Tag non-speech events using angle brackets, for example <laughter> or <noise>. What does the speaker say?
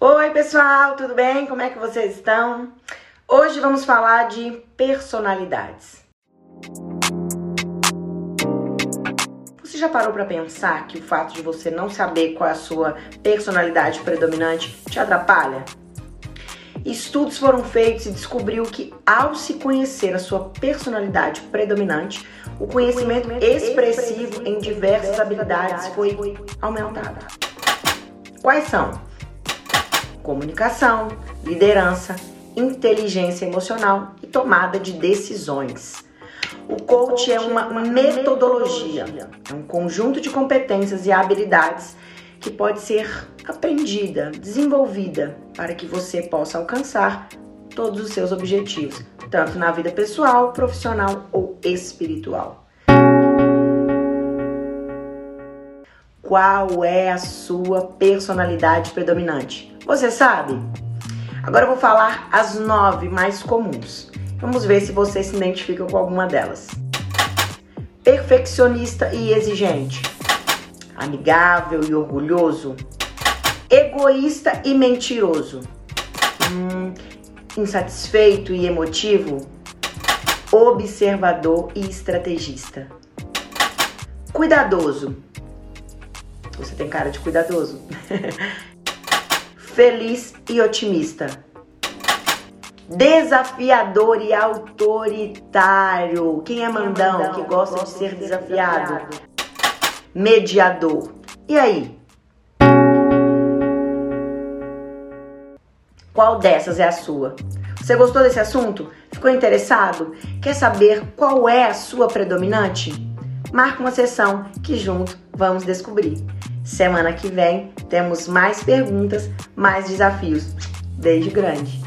Oi, pessoal, tudo bem? Como é que vocês estão? Hoje vamos falar de personalidades. Você já parou para pensar que o fato de você não saber qual é a sua personalidade predominante te atrapalha? Estudos foram feitos e descobriu que ao se conhecer a sua personalidade predominante, o conhecimento expressivo em diversas habilidades foi aumentado. Quais são? Comunicação, liderança, inteligência emocional e tomada de decisões. O coach é uma metodologia, é um conjunto de competências e habilidades que pode ser aprendida, desenvolvida para que você possa alcançar todos os seus objetivos, tanto na vida pessoal, profissional ou espiritual. Qual é a sua personalidade predominante? Você sabe? Agora eu vou falar as nove mais comuns. Vamos ver se você se identifica com alguma delas. Perfeccionista e exigente. Amigável e orgulhoso. Egoísta e mentiroso. Hum, insatisfeito e emotivo. Observador e estrategista. Cuidadoso. Você tem cara de cuidadoso. <laughs> Feliz e otimista. Desafiador e autoritário. Quem é mandão, que gosta de ser desafiado? Mediador. E aí? Qual dessas é a sua? Você gostou desse assunto? Ficou interessado? Quer saber qual é a sua predominante? Marca uma sessão que junto vamos descobrir. Semana que vem temos mais perguntas, mais desafios. Beijo grande!